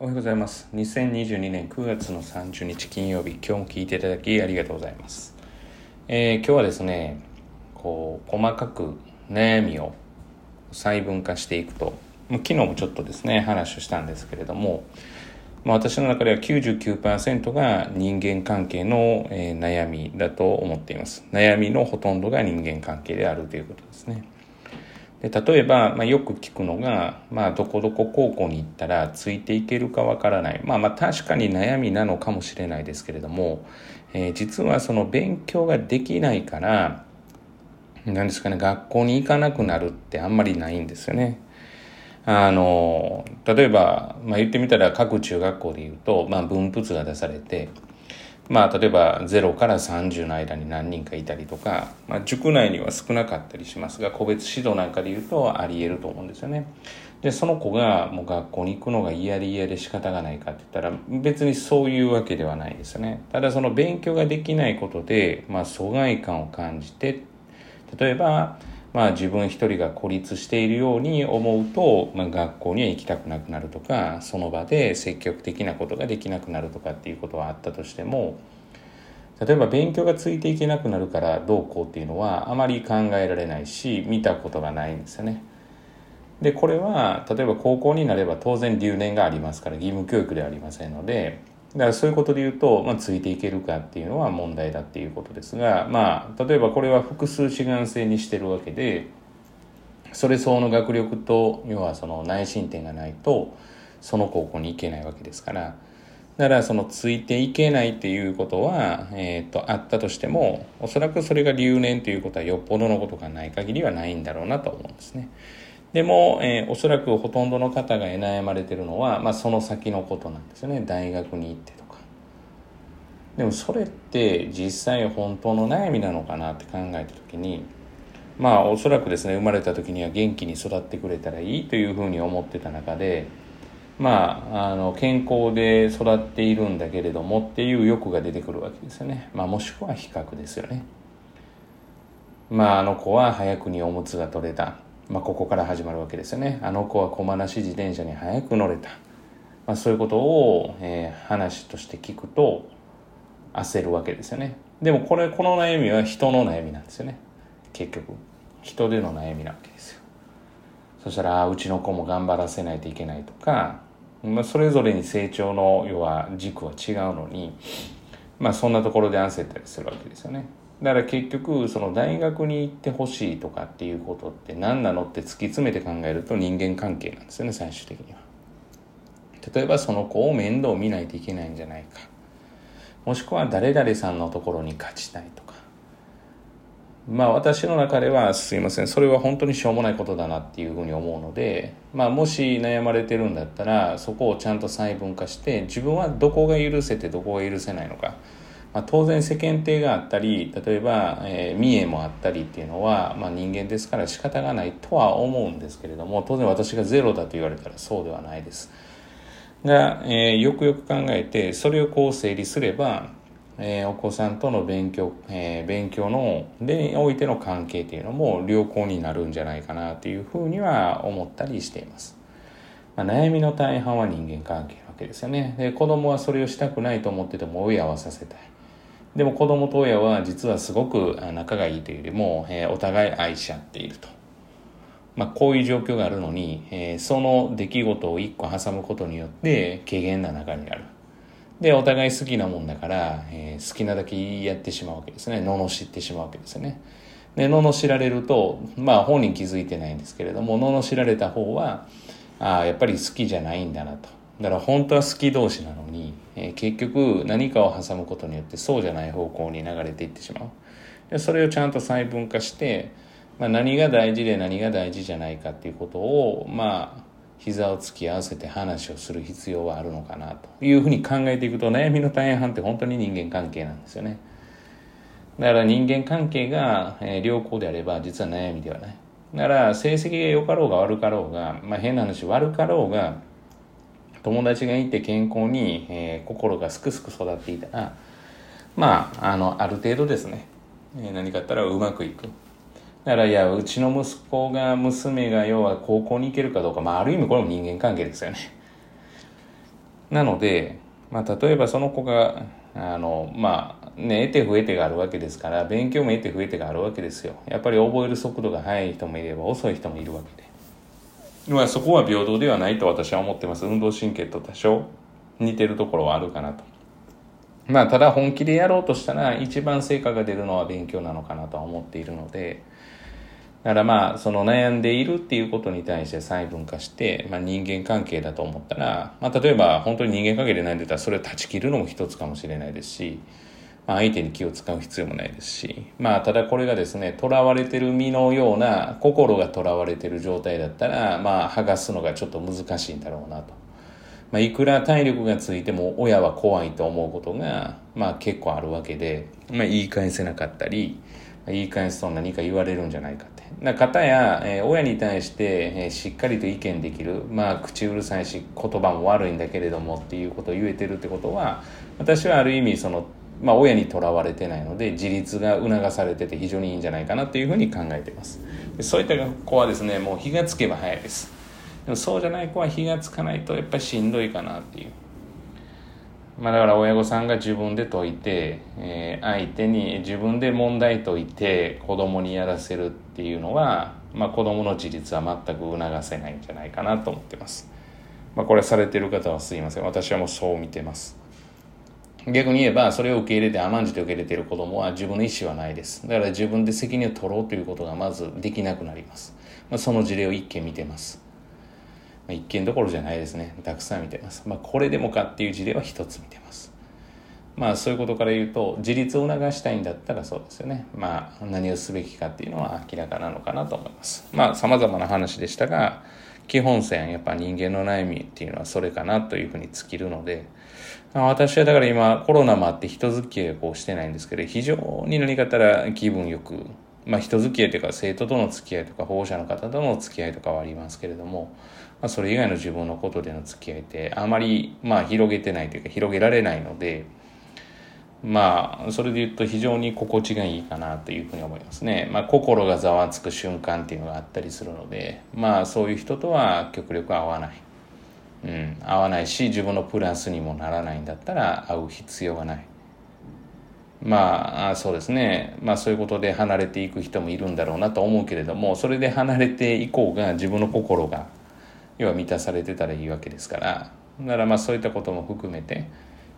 おはようございます。2022年9月の30日金曜日今日も聞いていただきありがとうございます、えー今日はですねこう細かく悩みを細分化していくとまあ昨日もちょっとですね話をしたんですけれども、まあ、私の中では99%が人間関係の、えー悩みだと思っています。悩みのほとんどが人間関係であるということですね。で例えば、まあ、よく聞くのが、まあ、どこどこ高校に行ったらついていけるかわからない、まあ、まあ確かに悩みなのかもしれないですけれども、えー実はその勉強ができないから何ですかね学校に行かなくなるってあんまりないんですよね。あの例えば、まあ、言ってみたら各中学校で言うと、まあ、分布図が出されてまあ、例えば0から30の間に何人かいたりとか、まあ、塾内には少なかったりしますが個別指導なんかで言うとあり得ると思うんですよね。でその子がもう学校に行くのが嫌で嫌で仕方がないかって言ったら別にそういうわけではないですよね。ただその勉強ができないことで、まあ、疎外感を感じて例えば、まあ、自分一人が孤立しているように思うと、まあ、学校には行きたくなくなるとかその場で積極的なことができなくなるとかっていうことはあったとしても例えば勉強がついていけなくなるからどうこうっていうのはあまり考えられないし見たことがないんですよね。でこれは例えば高校になれば当然留年がありますから義務教育ではありませんのでだからそういうことで言うと、まあ、ついていけるかっていうのは問題だっていうことですがまあ例えばこれは複数志願制にしてるわけでそれ相応の学力と要はその内申点がないとその高校に行けないわけですからだからそのついていけないっていうことは、えー、とあったとしてもおそらくそれが留年ということはよっぽどのことがない限りはないんだろうなと思うんですね。でも、えーおそらくほとんどの方が悩まれてるのは、まあ、その先のことなんですよね。大学に行ってとか。でもそれって実際本当の悩みなのかなって考えた時にまあおそらくですね生まれた時には元気に育ってくれたらいいというふうに思ってた中でまああの健康で育っているんだけれどもっていう欲が出てくるわけですよね、まあ、もしくは比較ですよね。まああの子は早くにおむつが取れた。まあ、ここから始まるわけですよね。あの子は駒なし自転車に早く乗れた、まあ、そういうことを、えー話として聞くと焦るわけですよね。でもこれこの悩みは人の悩みなんですよね。結局。人での悩みなわけですよ。そしたらうちの子も頑張らせないといけないとか、まあ、それぞれに成長の要は軸は違うのにまあそんなところで焦ったりするわけですよね。だから結局その大学に行ってほしいとかっていうことって何なのって突き詰めて考えると人間関係なんですよね最終的には。例えばその子を面倒見ないといけないんじゃないか。もしくは誰々さんのところに勝ちたいとか。まあ私の中ではすいませんそれは本当にしょうもないことだなっていうふうに思うのでまあもし悩まれてるんだったらそこをちゃんと細分化して自分はどこが許せてどこが許せないのか。まあ、当然世間体があったり例えば、えー、見栄もあったりっていうのは、まあ、人間ですから仕方がないとは思うんですけれども当然私がゼロだと言われたらそうではないです。が、えーよくよく考えてそれをこう整理すれば、えーお子さんとの勉強、えー勉強のでおいての関係っていうのも良好になるんじゃないかなというふうには思ったりしています、まあ、悩みの大半は人間関係なわけですよね。で子供はそれをしたくないと思ってても親はさせたい。でも子供と親は実はすごく仲がいいというよりも、えーお互い愛し合っていると。まあ、こういう状況があるのに、えーその出来事を一個挟むことによって軽減な仲になる。で、お互い好きなもんだから、えー好きなだけやってしまうわけですね。罵ってしまうわけですよね。で、罵られると、まあ本人気づいてないんですけれども、罵られた方は、ああ、やっぱり好きじゃないんだなと。だから本当は好き同士なのに、えー結局何かを挟むことによってそうじゃない方向に流れていってしまう。でそれをちゃんと細分化して、まあ、何が大事で何が大事じゃないかっていうことをまあ膝を突き合わせて話をする必要はあるのかなというふうに考えていくと悩みの大半って本当に人間関係なんですよね。だから人間関係が、えー良好であれば実は悩みではない。だから成績が良かろうが悪かろうが、まあ、変な話悪かろうが友達がいて健康に、えー心がすくすく育っていたらまああのある程度ですね、えー何かあったらうまくいく。だからいやうちの息子が娘が要は高校に行けるかどうか、まあ、ある意味これも人間関係ですよね。なので、まあ、例えばその子があのまあね得て増えてがあるわけですから勉強も得て増えてがあるわけですよ。やっぱり覚える速度が速い人もいれば遅い人もいるわけで、まあ、そこは平等ではないと私は思ってます。運動神経と多少似てるところはあるかなと。まあただ本気でやろうとしたら一番成果が出るのは勉強なのかなとは思っているので。だからまあその悩んでいるっていうことに対して細分化して、まあ、人間関係だと思ったら、まあ、例えば本当に人間関係で悩んでたらそれを断ち切るのも一つかもしれないですし、まあ、相手に気を使う必要もないですしまあただこれがですねとらわれてる身のような心がとらわれてる状態だったらまあ剥がすのがちょっと難しいんだろうなと。まあ、いくら体力がついても親は怖いと思うことが、まあ、結構あるわけで、まあ、言い返せなかったり言い返すと何か言われるんじゃないかってな方や、えー、親に対して、えー、しっかりと意見できるまあ口うるさいし言葉も悪いんだけれどもっていうことを言えてるってことは私はある意味そのまあ、親にとらわれてないので自立が促されてて非常にいいんじゃないかなというふうに考えていますそういった子はですねもう火がつけば早いですでもそうじゃない子は火がつかないとやっぱりしんどいかなっていう。まあだから親御さんが自分で解いて、えー、相手に自分で問題解いて子供にやらせるっていうのは、まあ子供の自立は全く促せないんじゃないかなと思ってます。まあこれされてる方はすいません。私はもうそう見てます。逆に言えばそれを受け入れて甘んじて受け入れている子供は自分の意思はないです。だから自分で責任を取ろうということがまずできなくなります、まあ、その事例を一件見てます。まあ、一件どころじゃないですね。たくさん見てます、まあ、これでもかっていう事例は一つ見てます。まあそういうことから言うと自立を促したいんだったらそうですよね。まあ何をすべきかっていうのは明らかなのかなと思います。まあ様々な話でしたが基本線やっぱ人間の悩みっていうのはそれかなというふうに尽きるので私はだから今コロナもあって人付き合いをしてないんですけど非常に何かったら気分よくまあ人付き合いというか生徒との付き合いとか保護者の方との付き合いとかはありますけれどもまあ、それ以外の自分のことでの付き合いってあまりまあ広げてないというか広げられないのでまあそれで言うと非常に心地がいいかなというふうに思いますね。まあ心がざわつく瞬間っていうのがあったりするのでまあそういう人とは極力会わない。うん、合わないし自分のプラスにもならないんだったら会う必要がない。まあそうですねまあそういうことで離れていく人もいるんだろうなと思うけれどもそれで離れていこうが自分の心が要は満たされてたらいいわけですからだからまあそういったことも含めて、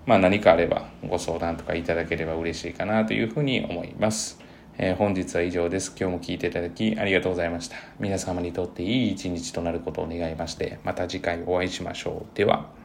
まあ、何かあればご相談とかいただければ嬉しいかなというふうに思います。えー、本日は以上です。今日も聞いていただきありがとうございました。皆様にとっていい一日となることを願いまして、また次回お会いしましょう。では。